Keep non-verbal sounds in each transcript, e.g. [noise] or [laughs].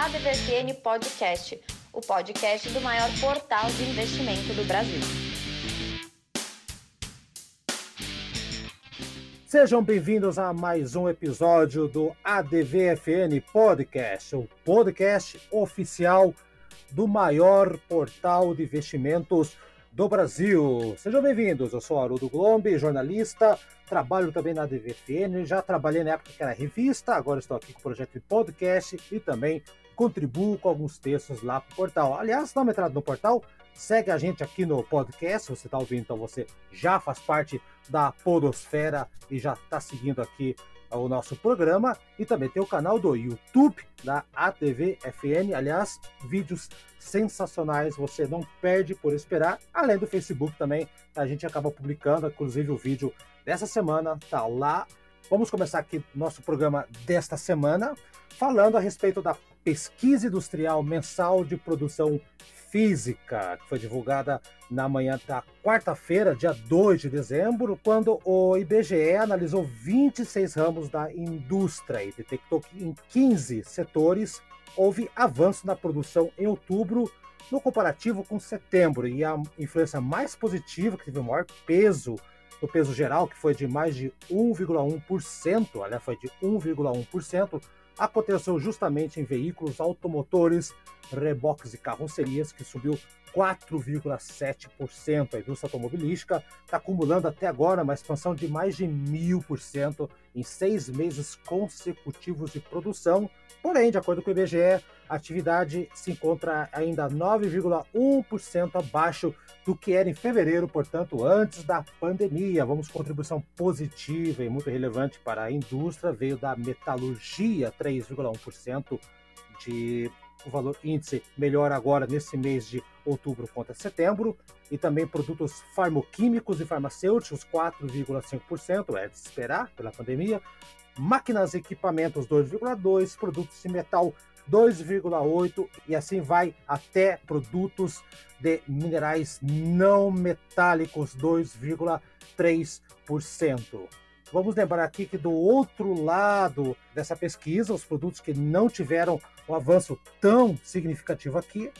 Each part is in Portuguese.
ADVFN Podcast, o podcast do maior portal de investimento do Brasil. Sejam bem-vindos a mais um episódio do ADVFN Podcast, o podcast oficial do maior portal de investimentos do Brasil. Sejam bem-vindos, eu sou Haroldo Glombe, jornalista, trabalho também na ADVFN, já trabalhei na época que era revista, agora estou aqui com o projeto de podcast e também contribuo com alguns textos lá para o portal. Aliás, dá uma entrada no portal, segue a gente aqui no podcast, você está ouvindo, então você já faz parte da Podosfera e já está seguindo aqui o nosso programa. E também tem o canal do YouTube da ATV FN. Aliás, vídeos sensacionais, você não perde por esperar. Além do Facebook também, a gente acaba publicando, inclusive o vídeo dessa semana tá lá. Vamos começar aqui nosso programa desta semana falando a respeito da pesquisa industrial mensal de produção Física, que foi divulgada na manhã da quarta-feira, dia 2 de dezembro, quando o IBGE analisou 26 ramos da indústria e detectou que em 15 setores houve avanço na produção em outubro no comparativo com setembro. E a influência mais positiva, que teve o maior peso no peso geral, que foi de mais de 1,1%, aliás, foi de 1,1%, aconteceu justamente em veículos automotores, reboques e carrocerias, que subiu 4,7%. A indústria automobilística está acumulando até agora uma expansão de mais de mil por cento em seis meses consecutivos de produção. Porém, de acordo com o IBGE, a atividade se encontra ainda 9,1% abaixo do que era em fevereiro, portanto, antes da pandemia. Vamos contribuição positiva e muito relevante para a indústria veio da metalurgia, 3,1% de o valor índice melhora agora nesse mês de outubro contra setembro, e também produtos farmoquímicos e farmacêuticos, 4,5%, é de esperar pela pandemia, máquinas e equipamentos, 2,2%, produtos de metal, 2,8% e assim vai até produtos de minerais não metálicos, 2,3%. Vamos lembrar aqui que do outro lado dessa pesquisa, os produtos que não tiveram um avanço tão significativo aqui,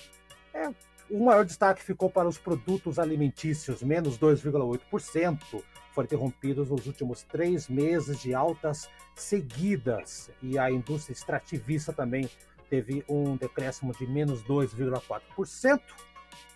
é, o maior destaque ficou para os produtos alimentícios, menos 2,8%, foram interrompidos nos últimos três meses de altas seguidas, e a indústria extrativista também teve um decréscimo de menos 2,4%,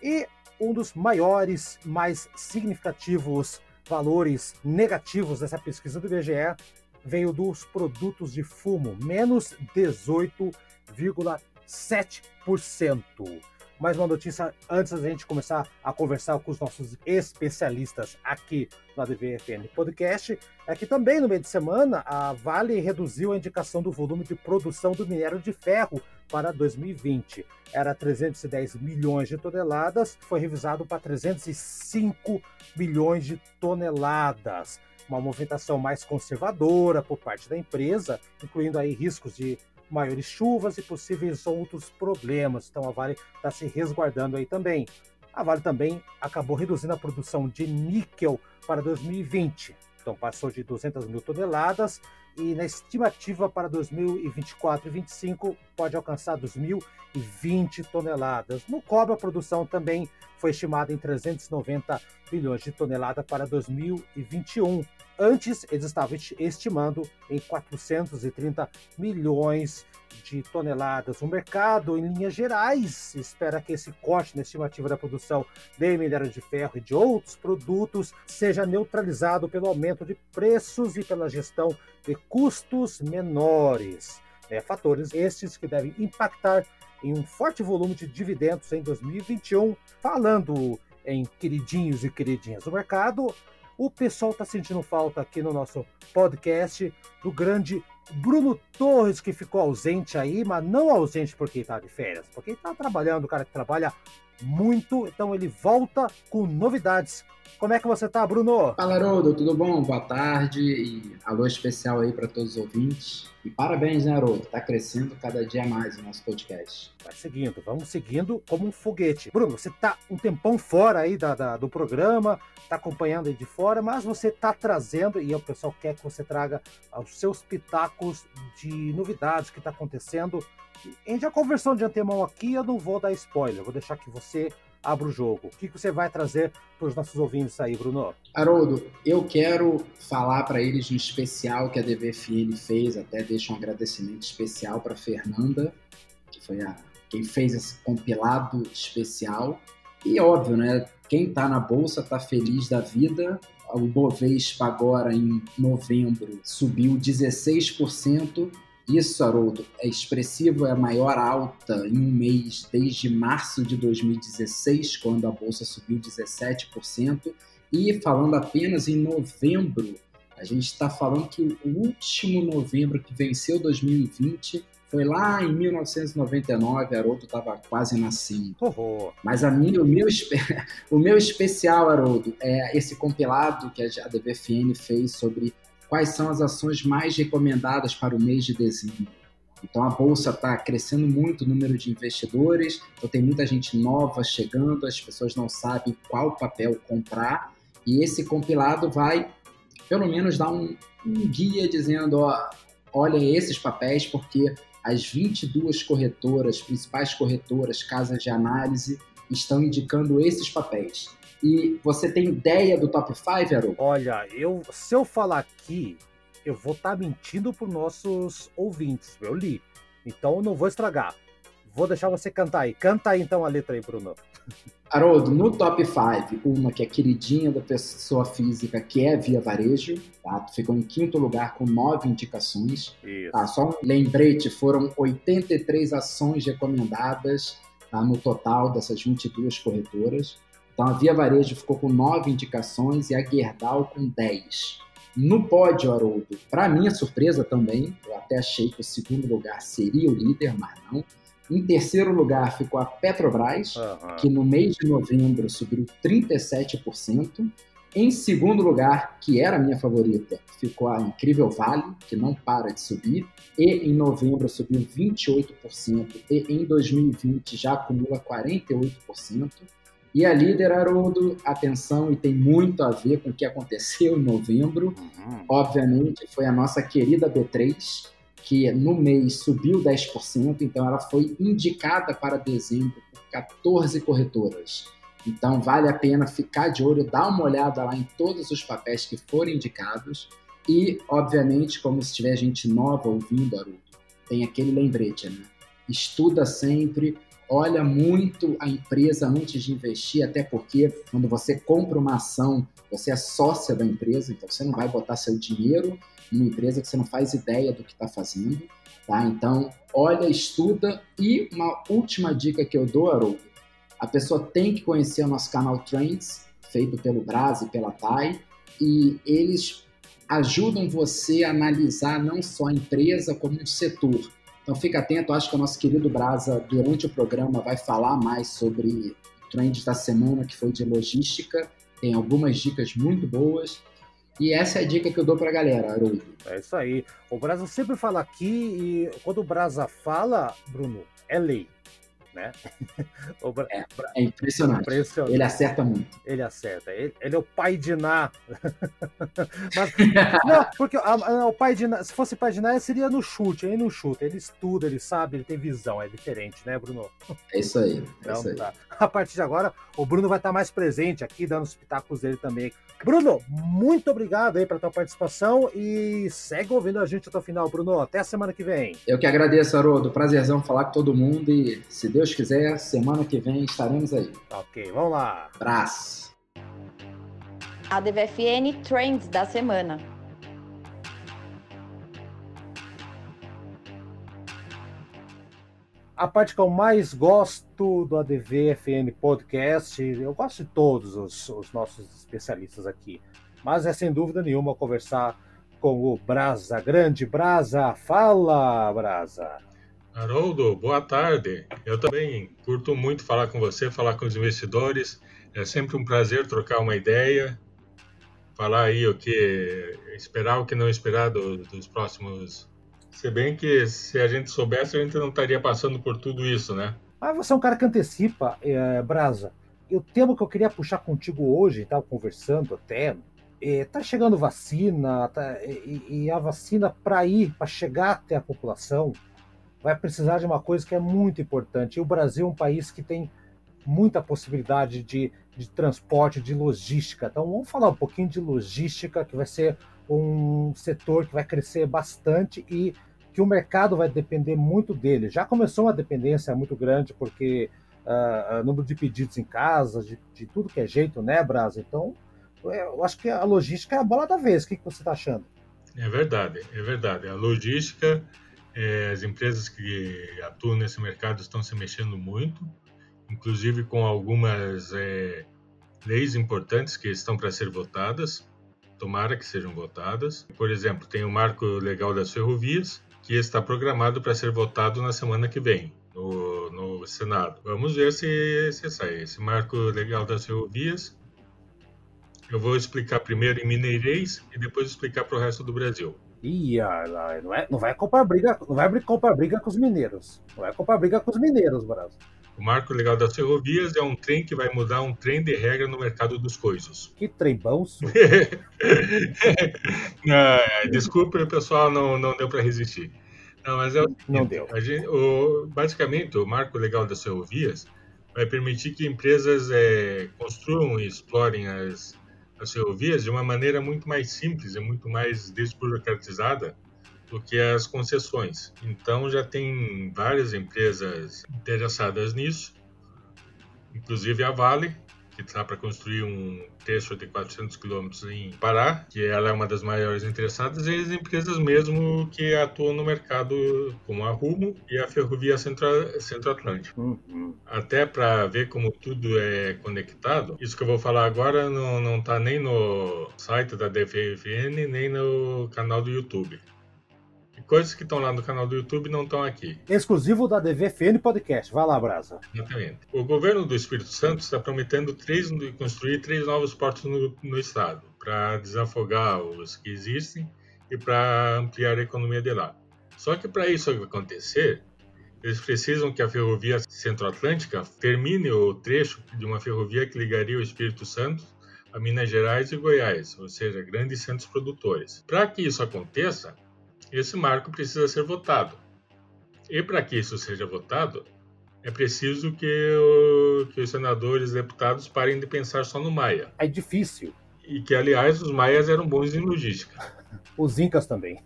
e um dos maiores, mais significativos valores negativos dessa pesquisa do IBGE veio dos produtos de fumo, menos 18,7%. Mais uma notícia antes da gente começar a conversar com os nossos especialistas aqui no ADVFN Podcast, é que também no meio de semana a Vale reduziu a indicação do volume de produção do minério de ferro para 2020. Era 310 milhões de toneladas, foi revisado para 305 milhões de toneladas. Uma movimentação mais conservadora por parte da empresa, incluindo aí riscos de maiores chuvas e possíveis outros problemas. Então a Vale está se resguardando aí também. A Vale também acabou reduzindo a produção de níquel para 2020. Então passou de 200 mil toneladas e na estimativa para 2024 e 2025 pode alcançar 2.020 toneladas. No cobre, a produção também foi estimada em 390 milhões de toneladas para 2021. Antes, eles estavam estimando em 430 milhões de toneladas. O mercado, em linhas gerais, espera que esse corte na estimativa da produção de minério de ferro e de outros produtos seja neutralizado pelo aumento de preços e pela gestão de custos menores. É, fatores estes que devem impactar em um forte volume de dividendos em 2021. Falando em queridinhos e queridinhas do mercado, o pessoal está sentindo falta aqui no nosso podcast do grande Bruno Torres, que ficou ausente aí, mas não ausente porque está de férias, porque está trabalhando, o cara que trabalha muito, então ele volta com novidades. Como é que você tá, Bruno? Fala, Haroldo, tudo bom? Boa tarde e alô especial aí para todos os ouvintes. E parabéns, né, Haroldo? Tá crescendo cada dia mais o nosso podcast. Vai seguindo, vamos seguindo como um foguete. Bruno, você tá um tempão fora aí da, da do programa, tá acompanhando aí de fora, mas você tá trazendo, e o pessoal quer que você traga os seus pitacos de novidades que tá acontecendo. A gente já conversou de antemão aqui, eu não vou dar spoiler, vou deixar que você abra o jogo. O que você vai trazer para os nossos ouvintes aí, Bruno? Haroldo, eu quero falar para eles um especial que a DVFN fez, até deixo um agradecimento especial para Fernanda, que foi a, quem fez esse compilado especial. E óbvio, né? Quem está na bolsa está feliz da vida. O Bovespa agora em novembro subiu 16%, isso, Haroldo, é expressivo, é a maior alta em um mês desde março de 2016, quando a bolsa subiu 17%. E falando apenas em novembro, a gente está falando que o último novembro que venceu 2020 foi lá em 1999, Haroldo estava quase nascendo. Oh, Mas a minha, o, meu, [laughs] o meu especial, Haroldo, é esse compilado que a DBFN fez sobre quais são as ações mais recomendadas para o mês de dezembro. Então a bolsa está crescendo muito o número de investidores, então tem muita gente nova chegando, as pessoas não sabem qual papel comprar, e esse compilado vai, pelo menos, dar um, um guia dizendo: ó, olha esses papéis, porque as 22 corretoras, principais corretoras, casas de análise, estão indicando esses papéis. E você tem ideia do top 5, Aaron? Olha, eu, se eu falar aqui, eu vou estar tá mentindo para nossos ouvintes. Eu li. Então eu não vou estragar. Vou deixar você cantar aí. Canta aí então a letra aí, Bruno. [laughs] Haroldo, no top 5, uma que é queridinha da pessoa física, que é Via Varejo, tá? Ficou em quinto lugar com nove indicações. Isso. Tá? Só um lembrete, foram 83 ações recomendadas tá? no total dessas 22 corretoras. Então a Via Varejo ficou com nove indicações e a Gerdau com 10. No pódio, Haroldo, para minha surpresa também, eu até achei que o segundo lugar seria o líder, mas não. Em terceiro lugar ficou a Petrobras, uhum. que no mês de novembro subiu 37%. Em segundo lugar, que era a minha favorita, ficou a Incrível Vale, que não para de subir, e em novembro subiu 28%, e em 2020 já acumula 48%. E a líder, Haroldo, atenção, e tem muito a ver com o que aconteceu em novembro, uhum. obviamente, foi a nossa querida B3, que no mês subiu 10%, então ela foi indicada para dezembro por 14 corretoras. Então vale a pena ficar de olho, dar uma olhada lá em todos os papéis que forem indicados e, obviamente, como se tiver gente nova ouvindo, Haroldo, tem aquele lembrete, né? Estuda sempre, olha muito a empresa antes de investir, até porque quando você compra uma ação, você é sócia da empresa, então você não vai botar seu dinheiro em uma empresa que você não faz ideia do que está fazendo. Tá? Então, olha, estuda. E uma última dica que eu dou, Haroldo, a pessoa tem que conhecer o nosso canal Trends, feito pelo Braz e pela TAI, e eles ajudam você a analisar não só a empresa como um setor. Então fica atento, acho que o nosso querido Brasa, durante o programa, vai falar mais sobre trends da semana, que foi de logística. Tem algumas dicas muito boas. E essa é a dica que eu dou para a galera, Haroldo. É isso aí. O Brasa sempre fala aqui e quando o Brasa fala, Bruno, é lei né? Bra... É, é impressionante. impressionante. Ele acerta muito. Ele acerta. Ele, ele é o pai de Ná. [laughs] Mas, não, porque a, o pai de Ná, se fosse pai de Ná, seria no chute. Ele não chuta, ele estuda, ele sabe, ele tem visão. É diferente, né, Bruno? É isso aí. É então, isso aí. Tá. A partir de agora, o Bruno vai estar mais presente aqui, dando os pitacos dele também. Bruno, muito obrigado aí pela tua participação e segue ouvindo a gente até o final, Bruno. Até a semana que vem. Eu que agradeço, Haroldo. Prazerzão falar com todo mundo e, se Deus quiser, semana que vem estaremos aí. Ok, vamos lá. Abraço. A DVFN Trends da semana. a parte que eu mais gosto do ADV FN Podcast, eu gosto de todos os, os, nossos especialistas aqui, mas é sem dúvida nenhuma conversar com o Brasa, grande Brasa. Fala, Brasa! Haroldo, boa tarde. Eu também curto muito falar com você, falar com os investidores. É sempre um prazer trocar uma ideia, falar aí o que esperar, o que não esperar do, dos próximos. Se bem que se a gente soubesse, a gente não estaria passando por tudo isso, né? Ah, você é um cara que antecipa, é, Brasa. E o tema que eu queria puxar contigo hoje, estava conversando até, é, tá chegando vacina, tá, e, e a vacina para ir, para chegar até a população, vai precisar de uma coisa que é muito importante. E o Brasil é um país que tem muita possibilidade de, de transporte, de logística. Então vamos falar um pouquinho de logística, que vai ser um setor que vai crescer bastante e que o mercado vai depender muito dele. Já começou uma dependência muito grande, porque uh, número de pedidos em casa, de, de, tudo que é jeito, né, Brasa? Então, eu acho que a logística é a bola da vez. O que, que você está achando? É verdade, é verdade. A logística é, as empresas que atuam nesse mercado estão se mexendo muito, inclusive com algumas é, leis importantes que estão para ser votadas. Tomara que sejam votadas. Por exemplo, tem o Marco Legal das Ferrovias, que está programado para ser votado na semana que vem no, no Senado. Vamos ver se, se sai. Esse Marco Legal das Ferrovias eu vou explicar primeiro em Mineirês e depois explicar para o resto do Brasil. Ih, não, é, não vai comprar briga, não vai comprar briga com os mineiros. Não vai comprar briga com os mineiros, Brasil. O marco legal das ferrovias é um trem que vai mudar um trem de regra no mercado dos coisas. [laughs] Que trem bom, [laughs] não, Desculpe, pessoal não, não deu para resistir. Não, mas é o, não deu. Gente, o, basicamente, o marco legal das ferrovias vai permitir que empresas é, construam e explorem as, as ferrovias de uma maneira muito mais simples e muito mais desburocratizada do que as concessões. Então já tem várias empresas interessadas nisso, inclusive a Vale, que está para construir um trecho de 400 quilômetros em Pará, que ela é uma das maiores interessadas, e as empresas mesmo que atuam no mercado, como a Rumo e a Ferrovia Centro-Atlântico. Uhum. Até para ver como tudo é conectado, isso que eu vou falar agora não está nem no site da DFN, nem no canal do YouTube. Coisas que estão lá no canal do YouTube não estão aqui. Exclusivo da DVFN Podcast. Vai lá, Brasa. Exatamente. O governo do Espírito Santo está prometendo três, construir três novos portos no, no estado, para desafogar os que existem e para ampliar a economia de lá. Só que para isso acontecer, eles precisam que a ferrovia Centro-Atlântica termine o trecho de uma ferrovia que ligaria o Espírito Santo a Minas Gerais e Goiás, ou seja, grandes centros produtores. Para que isso aconteça, esse marco precisa ser votado. E para que isso seja votado, é preciso que, o, que os senadores e deputados parem de pensar só no Maia. É difícil. E que, aliás, os maias eram bons em logística. Os incas também.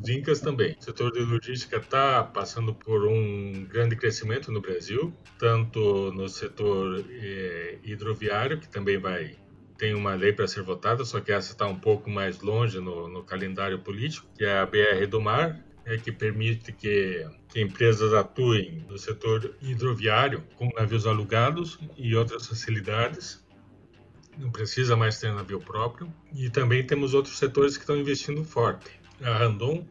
Os incas também. O setor de logística está passando por um grande crescimento no Brasil, tanto no setor eh, hidroviário, que também vai tem uma lei para ser votada, só que essa está um pouco mais longe no, no, calendário político, que é a BR do Mar, é, que permite que, que, empresas atuem no setor hidroviário com navios alugados e outras facilidades. Não precisa mais ter navio próprio. E também temos outros setores que estão investindo forte. A Randon,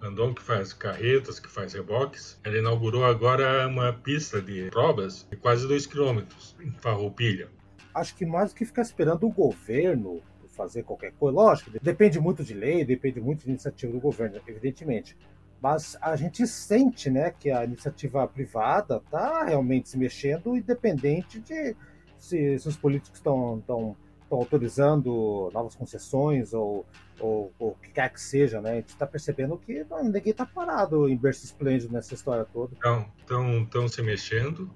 Randon que faz carretas, que faz reboques, ela inaugurou agora uma pista de provas de quase 2 km em Farroupilha acho que mais do que ficar esperando o governo fazer qualquer coisa, lógico, depende muito de lei, depende muito de iniciativa do governo, evidentemente. Mas a gente sente né, que a iniciativa privada está realmente se mexendo, independente de se, se os políticos estão autorizando novas concessões ou, ou, ou, o que quer que seja, né? A gente está percebendo que não, ninguém está parado em berço esplêndido nessa história toda. Estão se mexendo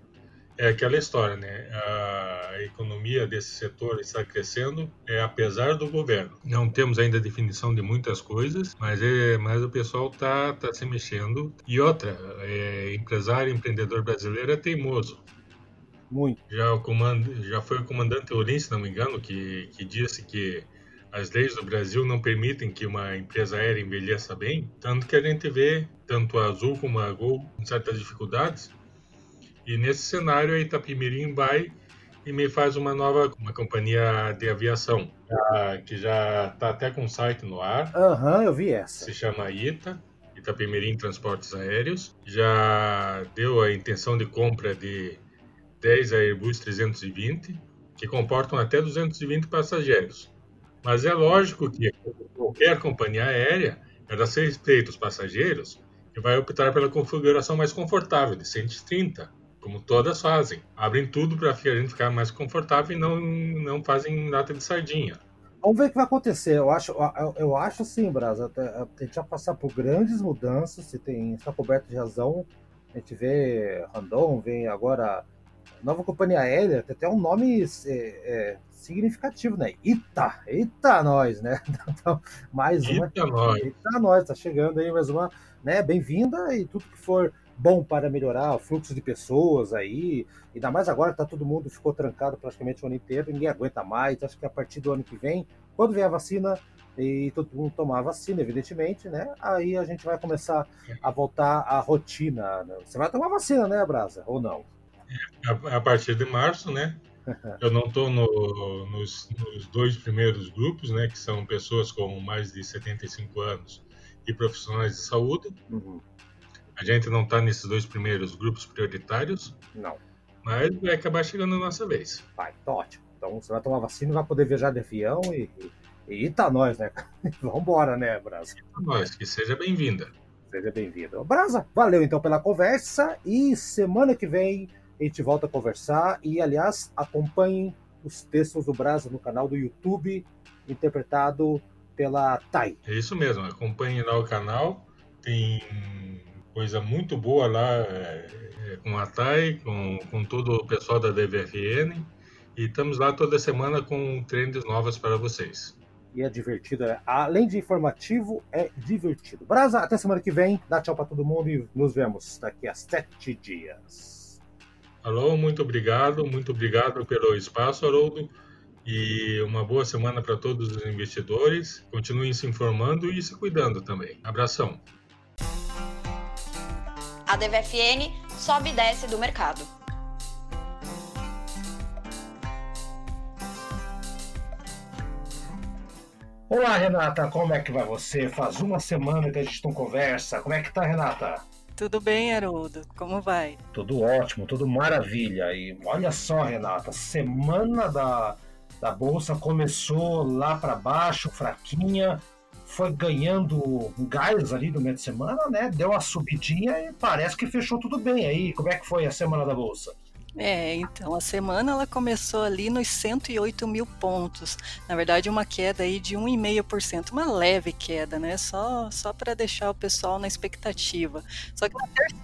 é aquela história, né? A economia desse setor está crescendo, é, apesar do governo. Não temos ainda definição de muitas coisas, mas, é, mas o pessoal está tá se mexendo. E outra, é, empresário, empreendedor brasileiro é teimoso. Muito. Já, o comando, já foi o comandante Ourense, se não me engano, que, que disse que as leis do Brasil não permitem que uma empresa aérea envelheça bem, tanto que a gente vê tanto a Azul como a Gol com certas dificuldades, e nesse cenário, a Itapimirim vai e me faz uma nova uma companhia de aviação, que já está até com um site no ar. Aham, uhum, eu vi essa. Se chama ITA, Itapemirim Transportes Aéreos. Já deu a intenção de compra de 10 Airbus 320, que comportam até 220 passageiros. Mas é lógico que qualquer companhia aérea, ela se respeita os passageiros e vai optar pela configuração mais confortável, de 130, como todas fazem. Abrem tudo para a gente ficar mais confortável e não, não fazem lata de sardinha. Vamos ver o que vai acontecer. Eu acho, eu, eu acho sim, Brasa. A gente vai passar por grandes mudanças. Se tem, está coberto de razão. A gente vê Randon, vem agora nova companhia aérea, tem até um nome é, é, significativo, né? Ita, Eita nós, né? [laughs] Então, mais uma. Eita nós. Eita nós, tá chegando aí mais uma, né? Bem-vinda e tudo que for bom para melhorar o fluxo de pessoas aí, ainda mais agora que tá todo mundo ficou trancado praticamente o ano inteiro, ninguém aguenta mais, acho que a partir do ano que vem, quando vier a vacina e todo mundo tomar a vacina, evidentemente, né? Aí a gente vai começar a voltar à rotina. Né? Você vai tomar vacina, né, Brasa? Ou não? A, a partir de março, né? [laughs] Eu não estou no, nos, nos, dois primeiros grupos, né, que são pessoas com mais de 75 anos e profissionais de saúde. Uhum. A gente não está nesses dois primeiros grupos prioritários. Não. Mas vai acabar chegando a nossa vez. Vai, tá ótimo. Então você vai tomar vacina e vai poder viajar de avião e, e, e tá nós, né? [laughs] Vambora, né, Brasa? Tá nós, que seja bem-vinda. Seja bem-vindo. Brasa, valeu então pela conversa e semana que vem a gente volta a conversar. E, aliás, acompanhem os textos do Brasa no canal do YouTube, interpretado pela Thay. É isso mesmo, acompanhem lá o canal. Tem coisa muito boa lá é, é, com a Thay, com, com todo o pessoal da DVFN. E estamos lá toda semana com trends novas para vocês. E é divertido, é, além de informativo, é divertido. Brasa, até semana que vem. Dá tchau para todo mundo e nos vemos daqui a sete dias. Alô, muito obrigado, muito obrigado pelo espaço, Haroldo. E uma boa semana para todos os investidores. Continuem se informando e se cuidando também. Abração. A DVFN sobe e desce do mercado. Olá, Renata, como é que vai você? Faz uma semana que a gente não conversa. Como é que tá, Renata? Tudo bem, Haroldo? Como vai? Tudo ótimo, tudo maravilha. E olha só, Renata, semana da, da bolsa começou lá para baixo, fraquinha, foi ganhando gás ali no meio de semana, né? Deu uma subidinha e parece que fechou tudo bem aí. Como é que foi a semana da bolsa? É, então a semana ela começou ali nos 108 mil pontos. Na verdade, uma queda aí de 1,5%, uma leve queda, né? Só, só para deixar o pessoal na expectativa. Só que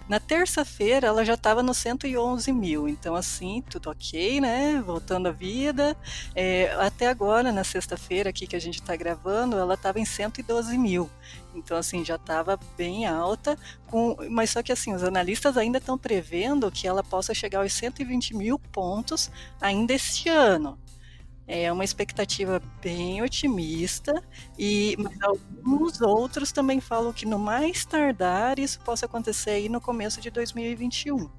na terça-feira ela já estava no 111 mil. Então, assim, tudo ok, né? Voltando à vida. É, até agora, na sexta-feira aqui que a gente está gravando, ela estava em 112 mil. Então, assim, já estava bem alta, com, mas só que assim, os analistas ainda estão prevendo que ela possa chegar aos 120 mil pontos ainda este ano. É uma expectativa bem otimista, e mas alguns outros também falam que no mais tardar isso possa acontecer aí no começo de 2021.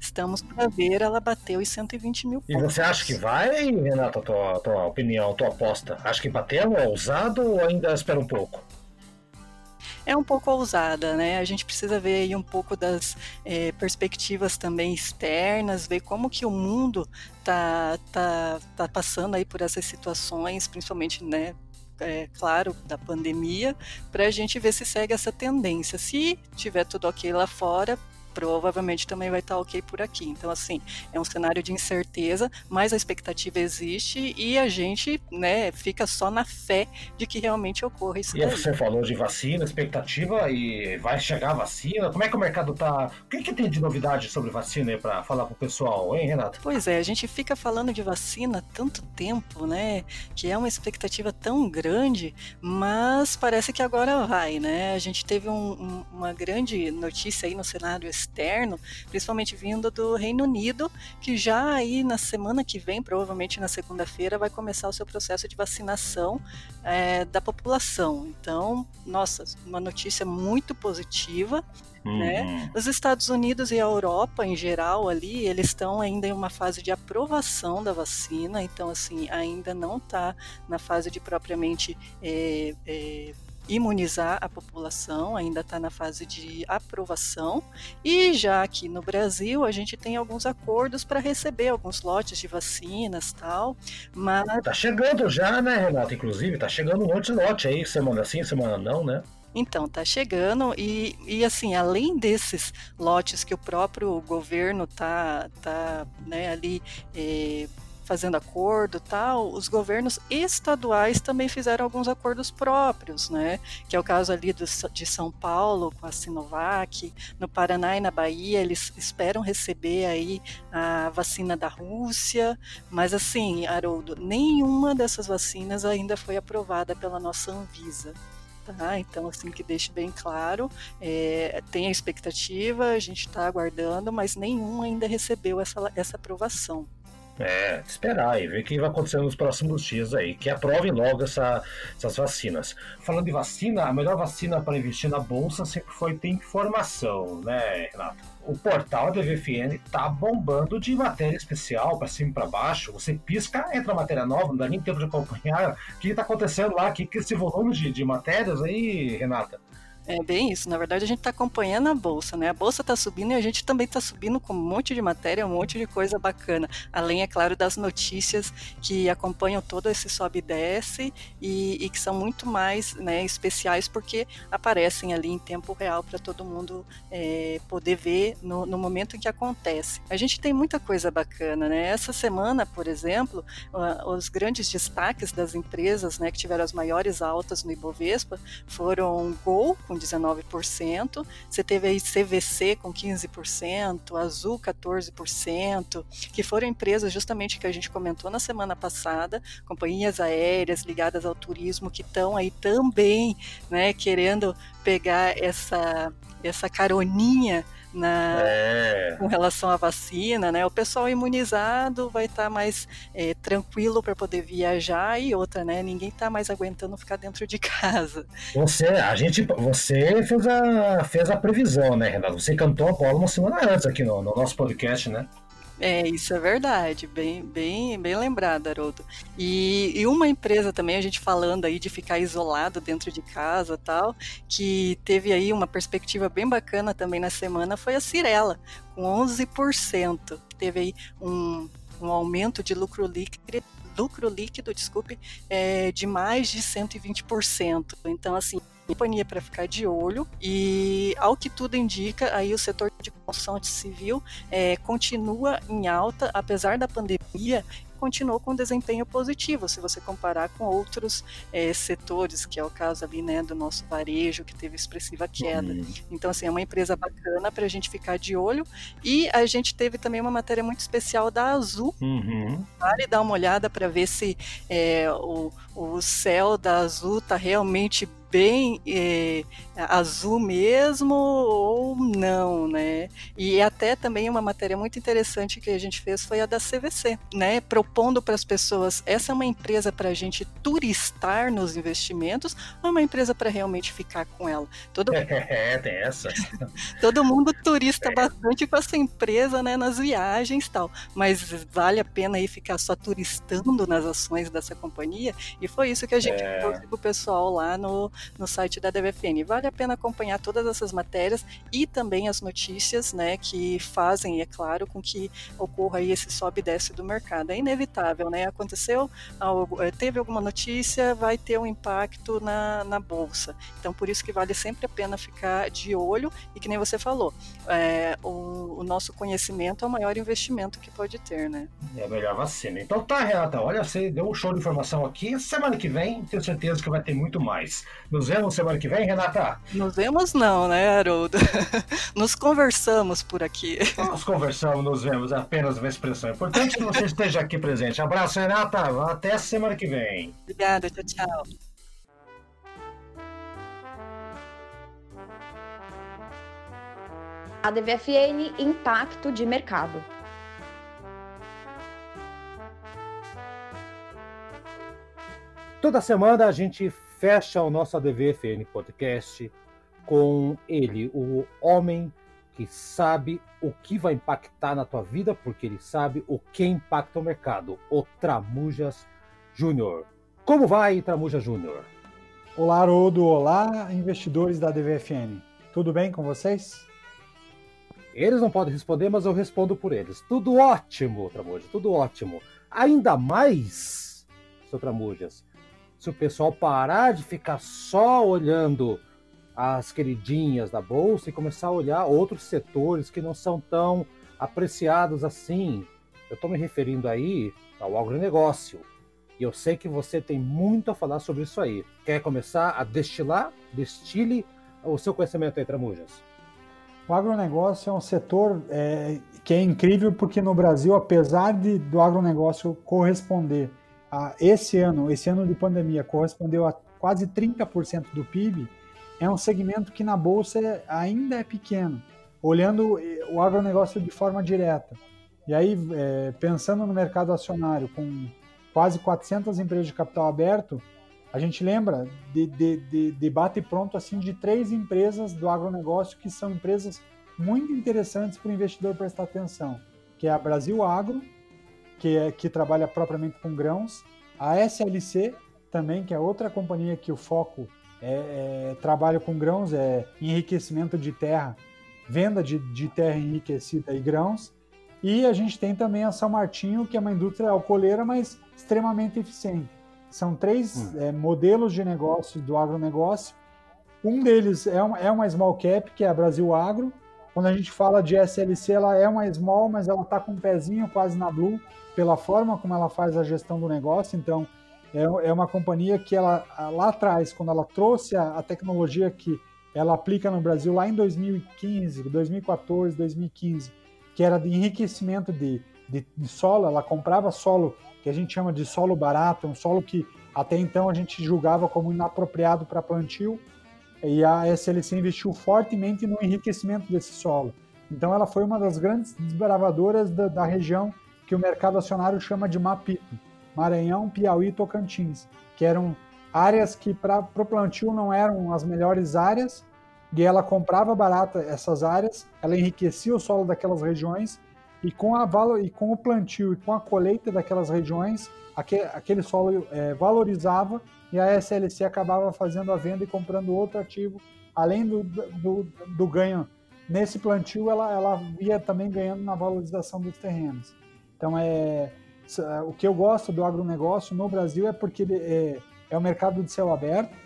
Estamos para ver ela bater os 120 mil pontos. E você acha que vai, Renata, tua, tua opinião, tua aposta? Acha que bateu, é ousado ou ainda espera um pouco? É um pouco ousada, né? A gente precisa ver aí um pouco das é, perspectivas também externas, ver como que o mundo tá, tá, tá passando aí por essas situações, principalmente, né, é, claro, da pandemia, para a gente ver se segue essa tendência. Se tiver tudo ok lá fora, provavelmente também vai estar ok por aqui. Então, assim, é um cenário de incerteza, mas a expectativa existe e a gente, né, fica só na fé de que realmente ocorra isso. E daí. você falou de vacina, expectativa e vai chegar a vacina. Como é que o mercado tá? O que, que tem de novidade sobre vacina para falar com o pessoal, hein, Renato? Pois é, a gente fica falando de vacina tanto tempo, né, que é uma expectativa tão grande, mas parece que agora vai, né? A gente teve um, um, uma grande notícia aí no cenário externo, principalmente vindo do Reino Unido, que já aí na semana que vem, provavelmente na segunda-feira, vai começar o seu processo de vacinação é, da população. Então, nossa, uma notícia muito positiva. Né? Uhum. Os Estados Unidos e a Europa, em geral, ali, eles estão ainda em uma fase de aprovação da vacina, então, assim, ainda não está na fase de propriamente é, é, imunizar a população, ainda está na fase de aprovação. E já aqui no Brasil, a gente tem alguns acordos para receber alguns lotes de vacinas tal. Mas. Tá chegando já, né, Renata? Inclusive, tá chegando um monte de lote aí, semana sim, semana não, né? Então, tá chegando e, e assim, além desses lotes que o próprio governo tá, tá né, ali eh, fazendo acordo tal, os governos estaduais também fizeram alguns acordos próprios, né? Que é o caso ali do, de São Paulo com a Sinovac, no Paraná e na Bahia eles esperam receber aí a vacina da Rússia, mas assim, Haroldo, nenhuma dessas vacinas ainda foi aprovada pela nossa Anvisa. Tá? Então, assim, que deixe bem claro, é, tem a expectativa, a gente está aguardando, mas nenhum ainda recebeu essa, essa aprovação. É, esperar e ver o que vai acontecer nos próximos dias aí, que aprovem logo essa, essas vacinas. Falando de vacina, a melhor vacina para investir na bolsa sempre foi ter informação, né, Renato? O portal da VFN tá bombando de matéria especial para cima e para baixo. Você pisca, entra matéria nova, não dá nem tempo de acompanhar o que está acontecendo lá, que, que esse volume de, de matérias aí, Renata. É bem isso. Na verdade, a gente está acompanhando a bolsa, né? A bolsa está subindo e a gente também está subindo com um monte de matéria, um monte de coisa bacana. Além, é claro, das notícias que acompanham todo esse sobe e desce e, e que são muito mais né, especiais porque aparecem ali em tempo real para todo mundo é, poder ver no, no, momento em que acontece. A gente tem muita coisa bacana, né? Essa semana, por exemplo, os grandes destaques das empresas, né, que tiveram as maiores altas no Ibovespa foram Gol com 19%, você teve aí CVC com 15%, Azul 14%, que foram empresas justamente que a gente comentou na semana passada, companhias aéreas ligadas ao turismo que estão aí também, né, querendo pegar essa essa caroninha na, é. com relação à vacina, né? O pessoal imunizado vai estar tá mais é, tranquilo para poder viajar e outra, né? Ninguém está mais aguentando ficar dentro de [laughs] casa. Você, a gente, você fez a, fez a previsão, né, Renato? Você cantou a bola uma semana antes aqui no, no nosso podcast, né? É, isso é verdade, bem, bem, bem lembrado, Haroldo. E, e, uma empresa também, a gente falando aí de ficar isolado dentro de casa tal, que teve aí uma perspectiva bem bacana também na semana, foi a Cirela, com 11%. Teve aí um, um aumento de lucro líquido lucro líquido, desculpe, é, de mais de 120%. Então, assim, companhia para ficar de olho e, ao que tudo indica, aí o setor de construção civil é, continua em alta, apesar da pandemia, continuou com desempenho positivo, se você comparar com outros é, setores, que é o caso ali, né, do nosso varejo, que teve expressiva queda. Uhum. Então, assim, é uma empresa bacana para a gente ficar de olho. E a gente teve também uma matéria muito especial da Azul. Uhum. Vale dar uma olhada para ver se é, o, o céu da Azul está realmente bem é, azul mesmo ou não, né? E até também uma matéria muito interessante que a gente fez foi a da CVC, né? Propondo para as pessoas, essa é uma empresa para a gente turistar nos investimentos ou é uma empresa para realmente ficar com ela? Todo... [laughs] É, tem essa. [laughs] Todo mundo turista é. bastante com essa empresa, né? Nas viagens e tal, mas vale a pena aí ficar só turistando nas ações dessa companhia? E foi isso que a gente é. trouxe o pessoal lá no, no site da DVFN. Vale a pena acompanhar todas essas matérias e também as notícias, né, que fazem, é claro, com que ocorra aí esse sobe e desce do mercado. É inevitável, né? Aconteceu, algo, eh, teve alguma notícia, vai ter um impacto na, na bolsa. Então, por isso que vale sempre a pena ficar de olho e que nem você falou, é, o, o nosso conhecimento é o maior investimento que pode ter, né? É a melhor vacina. Então tá, Renata, olha, você deu um show de informação aqui. Semana que vem, tenho certeza que vai ter muito mais. Nos vemos semana que vem, Renata? Nos vemos não, né, Haroldo? [laughs] Nos conversamos por aqui. Nos conversamos, nos vemos, apenas uma expressão. É importante que você esteja aqui presente. Abraço, Renata. Até semana que vem. Obrigada, tchau, tchau. A DVFN Impacto de Mercado. Toda semana a gente fecha o nosso ADVFN Podcast com ele, o homem que sabe o que vai impactar na tua vida, porque ele sabe o que impacta o mercado, o Tramujas Júnior. Como vai, Tramujas Júnior? Olá, Haroldo. Olá, investidores da DVFN. Tudo bem com vocês? Eles não podem responder, mas eu respondo por eles. Tudo ótimo, Tramujas, tudo ótimo. Ainda mais, seu Tramujas, se o pessoal parar de ficar só olhando as queridinhas da bolsa e começar a olhar outros setores que não são tão apreciados assim. Eu estou me referindo aí ao agronegócio. E eu sei que você tem muito a falar sobre isso aí. Quer começar a destilar? Destile o seu conhecimento aí, Tramujas. O agronegócio é um setor é, que é incrível porque no Brasil, apesar de, do agronegócio corresponder a esse ano, esse ano de pandemia, correspondeu a quase 30% do PIB, é um segmento que na bolsa ainda é pequeno, olhando eh, o agronegócio de forma direta. E aí, é, pensando no mercado acionário, com quase 400 empresas de capital aberto, a gente lembra de, de, de, de bate pronto assim de três empresas do agronegócio que são empresas muito interessantes para o investidor prestar atenção, que é a Brasil Agro, que, é, que trabalha propriamente com grãos, a SLC também, que é outra companhia que o foco é, é trabalha com grãos, é enriquecimento de terra, venda de, de terra enriquecida e grãos, e a gente tem também a São Martinho, que é uma indústria alcooleira, mas extremamente eficiente. São três hum. é, modelos de negócio do agronegócio. Um deles é uma, é uma small cap, que é a Brasil Agro. Quando a gente fala de SLC, ela é uma small, mas ela está com um pezinho quase na blue, pela forma como ela faz a gestão do negócio. Então, é, é uma companhia que ela lá atrás, quando ela trouxe a, tecnologia que ela aplica no Brasil lá em 2015, 2014, 2015, que era de enriquecimento de, de, de, solo, ela comprava solo que a gente chama de solo barato, um solo que até então a gente julgava como inapropriado para plantio, e a SLC investiu fortemente no enriquecimento desse solo. Então ela foi uma das grandes desbravadoras da, da região que o mercado acionário chama de MAPITO, Maranhão, Piauí e Tocantins, que eram áreas que para o plantio não eram as melhores áreas, e ela comprava barata essas áreas, ela enriquecia o solo daquelas regiões e com, a e com o plantio e com a colheita daquelas regiões, aquele, aquele solo é, valorizava e a SLC acabava fazendo a venda e comprando outro ativo, além do, do, do ganho nesse plantio, ela, ela ia também ganhando na valorização dos terrenos. Então, é, o que eu gosto do agronegócio no Brasil é porque é, é um mercado de céu aberto,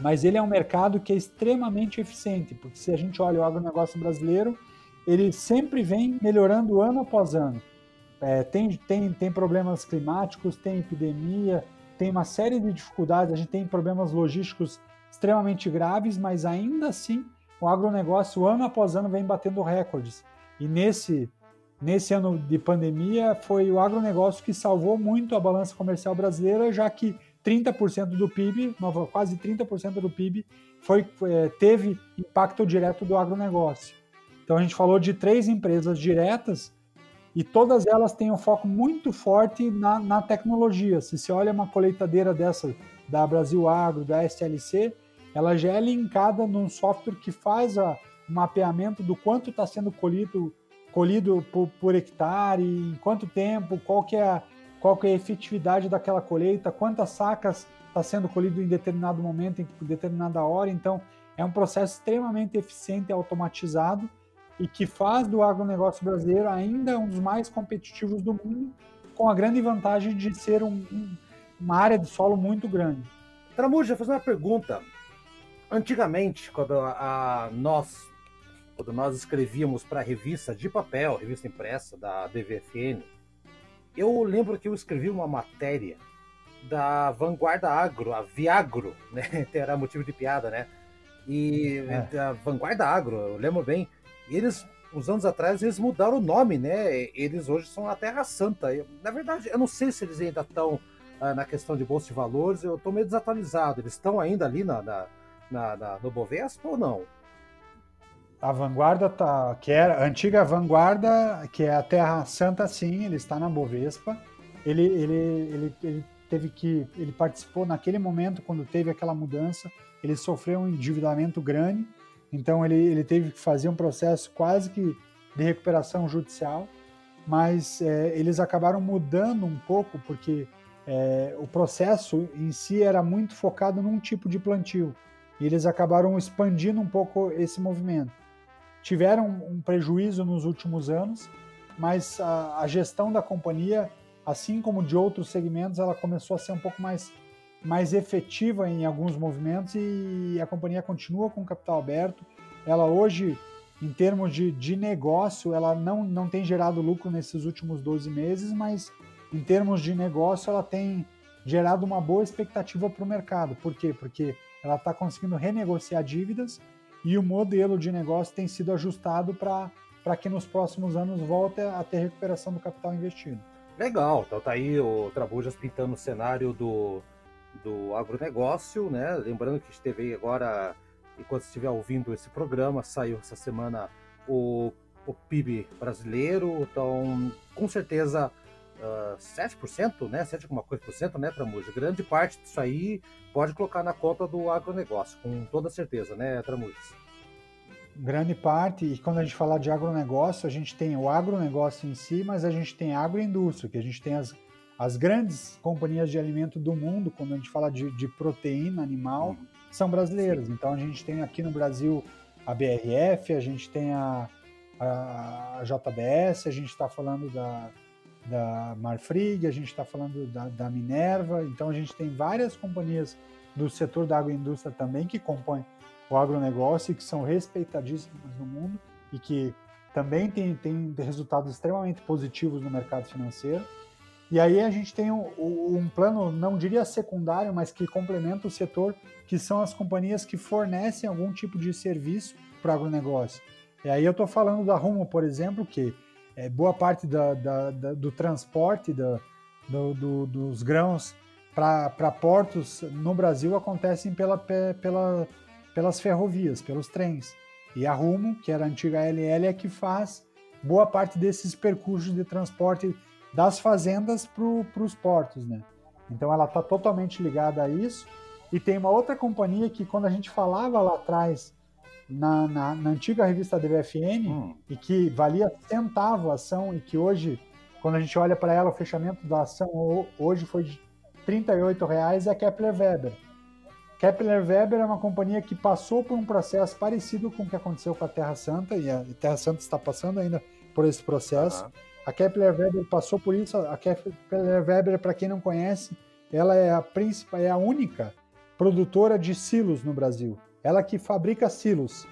mas ele é um mercado que é extremamente eficiente, porque se a gente olha o agronegócio brasileiro, ele sempre vem melhorando ano após ano. É, tem, tem, tem problemas climáticos, tem epidemia, tem uma série de dificuldades, a gente tem problemas logísticos extremamente graves, mas ainda assim o agronegócio ano após ano vem batendo recordes. E nesse, nesse ano de pandemia foi o agronegócio que salvou muito a balança comercial brasileira, já que 30% do PIB, quase 30% do PIB, foi, é, teve impacto direto do agronegócio. Então a gente falou de três empresas diretas e todas elas têm um foco muito forte na, na tecnologia. Se você olha uma colheitadeira dessa da Brasil Agro, da SLC, ela já é linkada num software que faz o mapeamento do quanto está sendo colhido, colhido por, por, hectare, em quanto tempo, qual que é a qual que é a efetividade daquela colheita, quantas sacas está sendo colhido em determinado momento, em determinada hora. Então, é um processo extremamente eficiente e automatizado e que faz do agronegócio brasileiro ainda um dos mais competitivos do mundo, com a grande vantagem de ser um, um, uma área de solo muito grande. Tramuja, fazer uma pergunta. Antigamente, quando a, a nós quando nós escrevíamos para a revista de papel, revista impressa da DVFN, eu lembro que eu escrevi uma matéria da Vanguarda Agro, a Viagro, [laughs] né? Era motivo de piada, né? E é. da Vanguarda Agro, eu lembro bem. E eles, uns anos atrás, eles mudaram o nome, né? Eles hoje são a Terra Santa. Eu, na verdade, eu não sei se eles ainda estão ah, na questão de bolsa de valores, eu estou meio desatualizado. Eles estão ainda ali na, na, na, na no Bovespa ou não? A vanguarda tá, que era a antiga vanguarda, que é a Terra Santa, sim, ele está na Bovespa. Ele, ele, ele, ele teve que, ele participou naquele momento quando teve aquela mudança. Ele sofreu um endividamento grande, então ele, ele teve que fazer um processo quase que de recuperação judicial. Mas é, eles acabaram mudando um pouco porque é, o processo em si era muito focado num tipo de plantio. E eles acabaram expandindo um pouco esse movimento. Tiveram um prejuízo nos últimos anos, mas a, a gestão da companhia, assim como de outros segmentos, ela começou a ser um pouco mais, mais efetiva em alguns movimentos e a companhia continua com capital aberto. Ela hoje, em termos de, de negócio, ela não, não tem gerado lucro nesses últimos 12 meses, mas em termos de negócio, ela tem gerado uma boa expectativa para o mercado. Por quê? Porque ela está conseguindo renegociar dívidas e o modelo de negócio tem sido ajustado para que nos próximos anos volte a ter recuperação do capital investido. Legal, então tá aí o Trabujas pintando o cenário do, do agronegócio, né? Lembrando que esteve agora, enquanto estiver ouvindo esse programa, saiu essa semana o, o PIB brasileiro, então com certeza uh, 7%, né? 7 alguma coisa por cento, né, Tramujas? Grande parte disso aí pode colocar na conta do agronegócio, com toda certeza, né, Tramujas? Grande parte, e quando a gente fala de agronegócio, a gente tem o agronegócio em si, mas a gente tem agroindústria, que a gente tem as, as grandes companhias de alimento do mundo, quando a gente fala de, de proteína animal, uhum. são brasileiras. Então a gente tem aqui no Brasil a BRF, a gente tem a, a, JBS, a gente está falando da, da Marfrig, a gente está falando da, da, Minerva, então a gente tem várias companhias do setor da agroindústria também que compõem o agronegócio e que são respeitadíssimas no mundo e que também tem, tem resultados extremamente positivos no mercado financeiro. E aí a gente tem um, um plano, não diria secundário, mas que complementa o setor, que são as companhias que fornecem algum tipo de serviço para o agronegócio. E aí eu estou falando da Rumo, por exemplo, que é, boa parte da, da, da, do transporte do, do, dos grãos para portos no Brasil acontecem pela, pela, pelas ferrovias, pelos trens. E a Rumo, que era a antiga LL, é que faz boa parte desses percursos de transporte das fazendas para os portos, né? Então ela está totalmente ligada a isso. E tem uma outra companhia que quando a gente falava lá atrás na, na, na antiga revista DBFN hum. e que valia centavo a ação e que hoje, quando a gente olha para ela, o fechamento da ação hoje foi de R$ reais é a Kepler Weber. Kepler Weber é uma companhia que passou por um processo parecido com o que aconteceu com a Terra Santa, e a Terra Santa está passando ainda por esse processo. Uhum. A Kepler Weber passou por isso. A Kepler Weber, para quem não conhece, ela é a principal, é a única produtora de silos no Brasil ela que fabrica silos.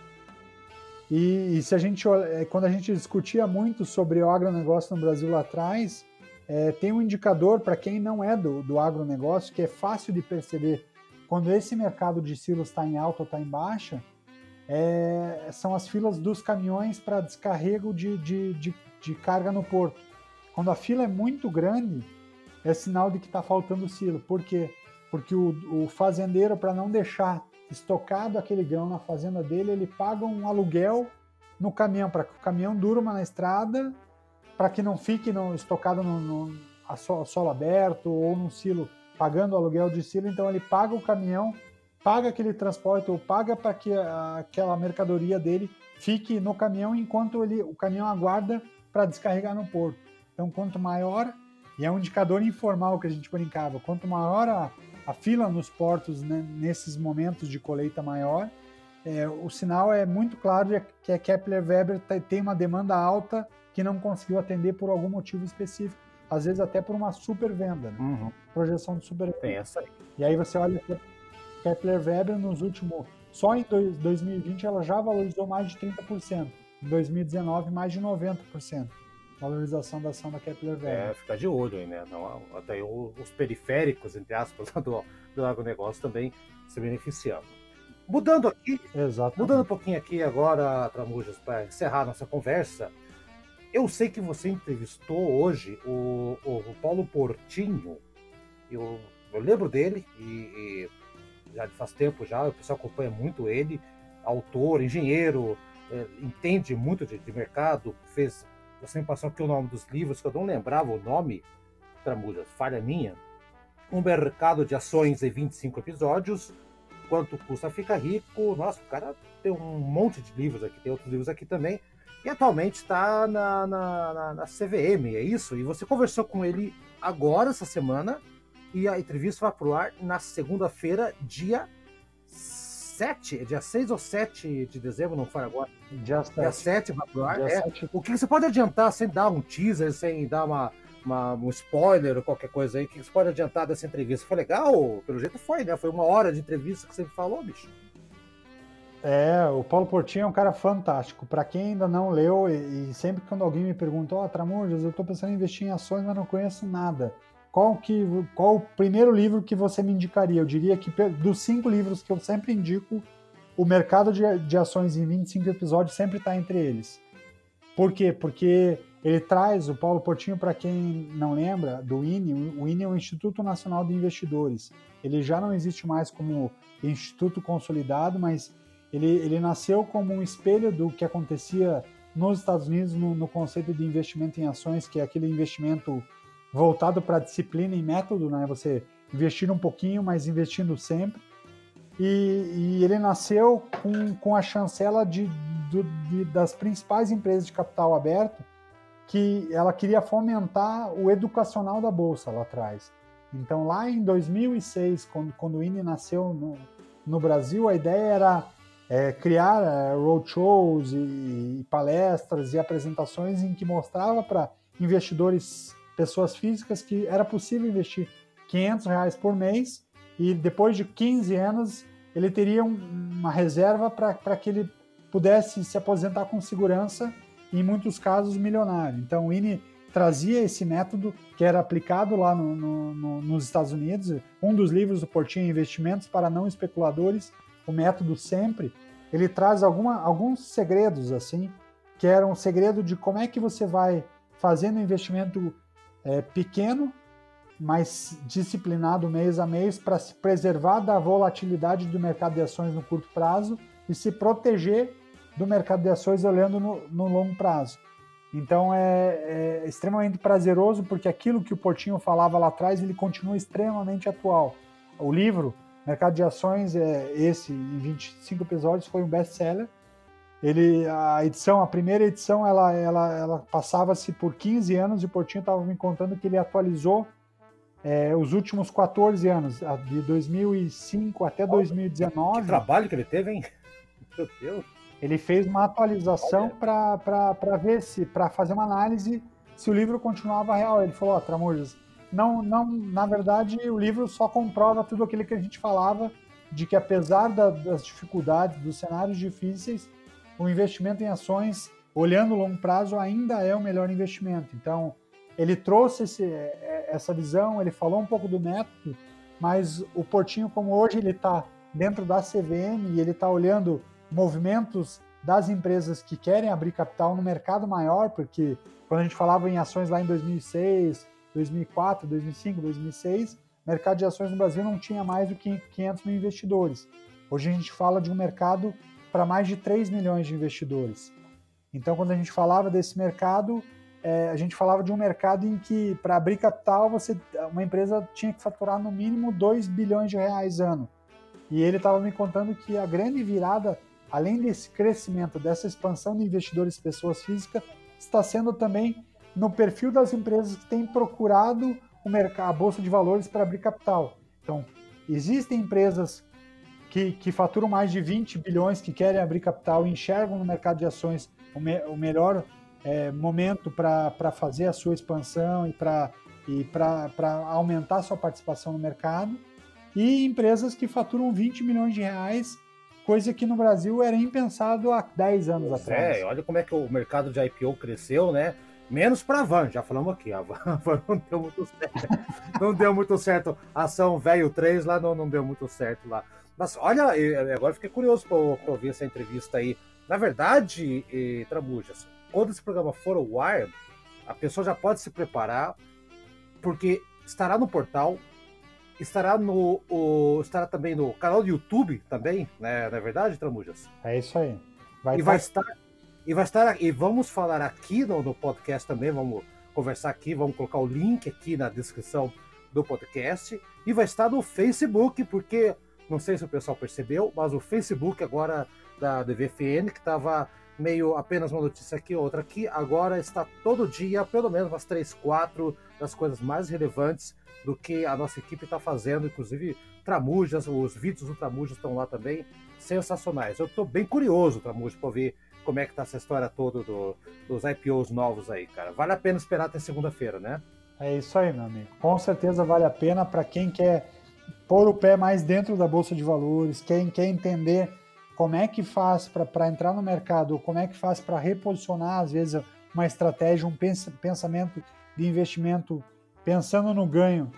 E, e, se a gente é, quando a gente discutia muito sobre o agronegócio no Brasil lá atrás, é, tem um indicador para quem não é do, do agronegócio que é fácil de perceber quando esse mercado de silos está em alta ou está em baixa, é, são as filas dos caminhões para descarrego de, de, de, de, carga no porto. Quando a fila é muito grande, é sinal de que está faltando silo. Por quê? Porque o, o fazendeiro, para não deixar estocado aquele grão na fazenda dele, ele paga um aluguel no caminhão, para que o caminhão durma na estrada, para que não fique no, estocado no, no a solo, aberto ou num silo, pagando o aluguel de silo. Então ele paga o caminhão, paga aquele transporte ou paga para que a, aquela mercadoria dele fique no caminhão enquanto ele, o caminhão aguarda para descarregar no porto. Então, quanto maior, e é um indicador informal que a gente brincava, quanto maior a, a fila nos portos né, nesses momentos de colheita maior, é, o sinal é muito claro de que a Kepler Weber tem uma demanda alta que não conseguiu atender por algum motivo específico, às vezes até por uma super venda, né? uhum. projeção de super venda. Aí. E aí você olha que Kepler Weber nos últimos, só em 2020 ela já valorizou mais de 30%, em 2019 mais de 90% valorização da ação da Kepler Weber. É, ficar de olho aí, né? Não, até os periféricos, entre aspas, [laughs] do, do agronegócio também se beneficiando. Mudando aqui, Exatamente. mudando um pouquinho aqui agora, Tramujas, para encerrar nossa conversa, eu sei que você entrevistou hoje o, o, o Paulo Portinho, eu, eu lembro dele, e, e, já faz tempo já, o pessoal acompanha muito ele, autor, engenheiro, é, entende muito de, de mercado, fez você me passou aqui o nome dos livros, que eu não lembrava o nome, Tramujas, falha minha. Um mercado de ações em 25 episódios. Quanto custa ficar rico? Nossa, o cara tem um monte de livros aqui, tem outros livros aqui também. E atualmente está na, na, na, na CVM, é isso? E você conversou com ele agora, essa semana, e a entrevista vai pro ar na segunda-feira, dia 7, é dia 6 ou 7 de dezembro, não foi agora? Dia 7. Dia 7 vai pro ar. É. 7. O que você pode adiantar sem dar um teaser, sem dar uma, uma- um spoiler ou qualquer coisa aí? O que você pode adiantar dessa entrevista? Foi legal? Pelo jeito foi, né? Foi uma hora de entrevista que você falou, bicho. É, o Paulo Portinho é um cara fantástico. Para quem ainda não leu, e, e sempre quando alguém me pergunta, ó, Tramujas, eu tô pensando em investir em ações, mas não conheço nada. Qual, que, qual o primeiro livro que você me indicaria? Eu diria que dos cinco livros que eu sempre indico, o mercado de, de ações em 25 episódios sempre está entre eles. Por quê? Porque ele traz o Paulo Portinho, para quem não lembra, do INE, o INE é o Instituto Nacional de Investidores. Ele já não existe mais como instituto consolidado, mas ele, ele nasceu como um espelho do que acontecia nos Estados Unidos no, no conceito de investimento em ações, que é aquele investimento voltado para disciplina e método, né? Você investir um pouquinho, mas investindo sempre. E, e ele nasceu com, com a chancela de, de- das principais empresas de capital aberto, que ela queria fomentar o educacional da bolsa lá atrás. Então, lá em 2006, quando, quando o INE nasceu no, no Brasil, a ideia era é, criar é, roadshows e, e palestras e apresentações em que mostrava para investidores, pessoas físicas, que era possível investir 500 reais por mês e depois de 15 anos ele teria um- uma reserva para que ele pudesse se aposentar com segurança e, em muitos casos, milionário. Então, o INE trazia esse método que era aplicado lá no- no- no- nos Estados Unidos. Um dos livros do Portinho, Investimentos para Não Especuladores, o método sempre, ele traz alguma, alguns segredos, assim, que era um segredo de como é que você vai fazendo investimento é, pequeno, mas disciplinado mês a mês para se preservar da volatilidade do mercado de ações no curto prazo e se proteger do mercado de ações olhando no, no longo prazo. Então é, é extremamente prazeroso porque aquilo que o Portinho falava lá atrás ele continua extremamente atual. O livro Mercado de Ações é esse em 25 episódios foi um best-seller. Ele a edição, a primeira edição, ela ela, ela passava-se por 15 anos e o Portinho estava me contando que ele atualizou é, os últimos 14 anos, de 2005 até 2019. Que trabalho que ele teve, hein? [laughs] Meu Deus. Ele fez uma atualização para ver se, para fazer uma análise se o livro continuava real. Ele falou, ó, Tramujas, não, não, na verdade, o livro só comprova tudo aquilo que a gente falava, de que apesar da- das dificuldades, dos cenários difíceis, o investimento em ações, olhando o longo prazo, ainda é o melhor investimento. Então, ele trouxe esse, é, essa visão, ele falou um pouco do método, mas o Portinho, como hoje ele está dentro da CVM e ele está olhando movimentos das empresas que querem abrir capital no mercado maior, porque quando a gente falava em ações lá em 2006, 2004, 2005, 2006, mercado de ações no Brasil não tinha mais do que 500 mil investidores. Hoje a gente fala de um mercado para mais de 3 milhões de investidores. Então, quando a gente falava desse mercado, é, a gente falava de um mercado em que, para abrir capital, você, uma empresa tinha que faturar no mínimo 2 bilhões de reais ano. E ele estava me contando que a grande virada, além desse crescimento, dessa expansão de investidores pessoas físicas, está sendo também no perfil das empresas que têm procurado o mercado, a bolsa de valores para abrir capital. Então, existem empresas que, que faturam mais de 20 bilhões, que querem abrir capital e enxergam no mercado de ações o, me, o melhor é, momento para fazer a sua expansão e para e aumentar sua participação no mercado. E empresas que faturam 20 milhões de reais, coisa que no Brasil era impensado há 10 anos atrás. É, olha como é que o mercado de IPO cresceu, né? Menos para a Van, já falamos aqui. A Van, [laughs] a Van não deu muito certo. não deu muito certo. A ação velho 3 lá não, não deu muito certo lá. Mas olha, agora eu fiquei curioso para ouvir essa entrevista aí. Na verdade, Trabujas, quando esse programa for ao ar, a pessoa já pode se preparar, porque estará no portal, estará no o- estará também no canal do YouTube também, né? Na verdade, Tramujas? É isso aí. e vai estar e vai estar e vamos falar aqui no, no podcast também vamos conversar aqui vamos colocar o link aqui na descrição do podcast e vai estar no Facebook porque não sei se o pessoal percebeu mas o Facebook agora da DVFN que estava meio apenas uma notícia aqui outra aqui agora está todo dia pelo menos umas três quatro das coisas mais relevantes do que a nossa equipe está fazendo, inclusive Tramujas, os vídeos do Tramujas estão lá também, sensacionais. Eu estou bem curioso, Tramujas, para ver como é que tá essa história toda do, dos IPOs novos aí, cara. Vale a pena esperar até segunda-feira, né? É isso aí, meu amigo. Com certeza vale a pena para quem quer pôr o pé mais dentro da bolsa de valores, quem quer entender como é que faz para entrar no mercado, como é que faz para reposicionar, às vezes, uma estratégia, um pensamento de investimento pensando no ganho,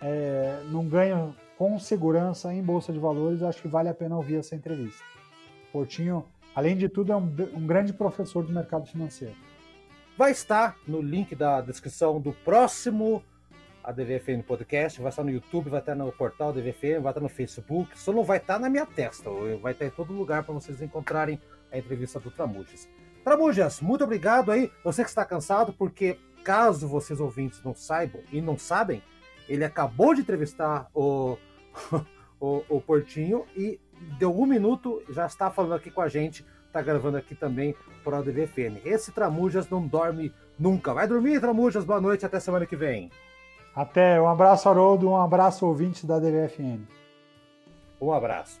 é, num ganho com segurança em bolsa de valores, acho que vale a pena ouvir essa entrevista. Portinho, além de tudo, é um, um grande professor do mercado financeiro. Vai estar no link da descrição do próximo a DVFN Podcast, vai estar no YouTube, vai estar no portal DVFN, vai estar no Facebook, só não vai estar na minha testa, vai estar em todo lugar para vocês encontrarem a entrevista do Tramujas. Tramujas, muito obrigado aí, você que está cansado, porque caso vocês ouvintes não saibam e não sabem, ele acabou de entrevistar o, [laughs] o, o Portinho e deu um minuto, já está falando aqui com a gente, está gravando aqui também para o DVFN. Esse Tramujas não dorme nunca. Vai dormir, Tramujas, boa noite, até semana que vem. Até, um abraço, Haroldo, um abraço, ouvintes da DVFN. Um abraço.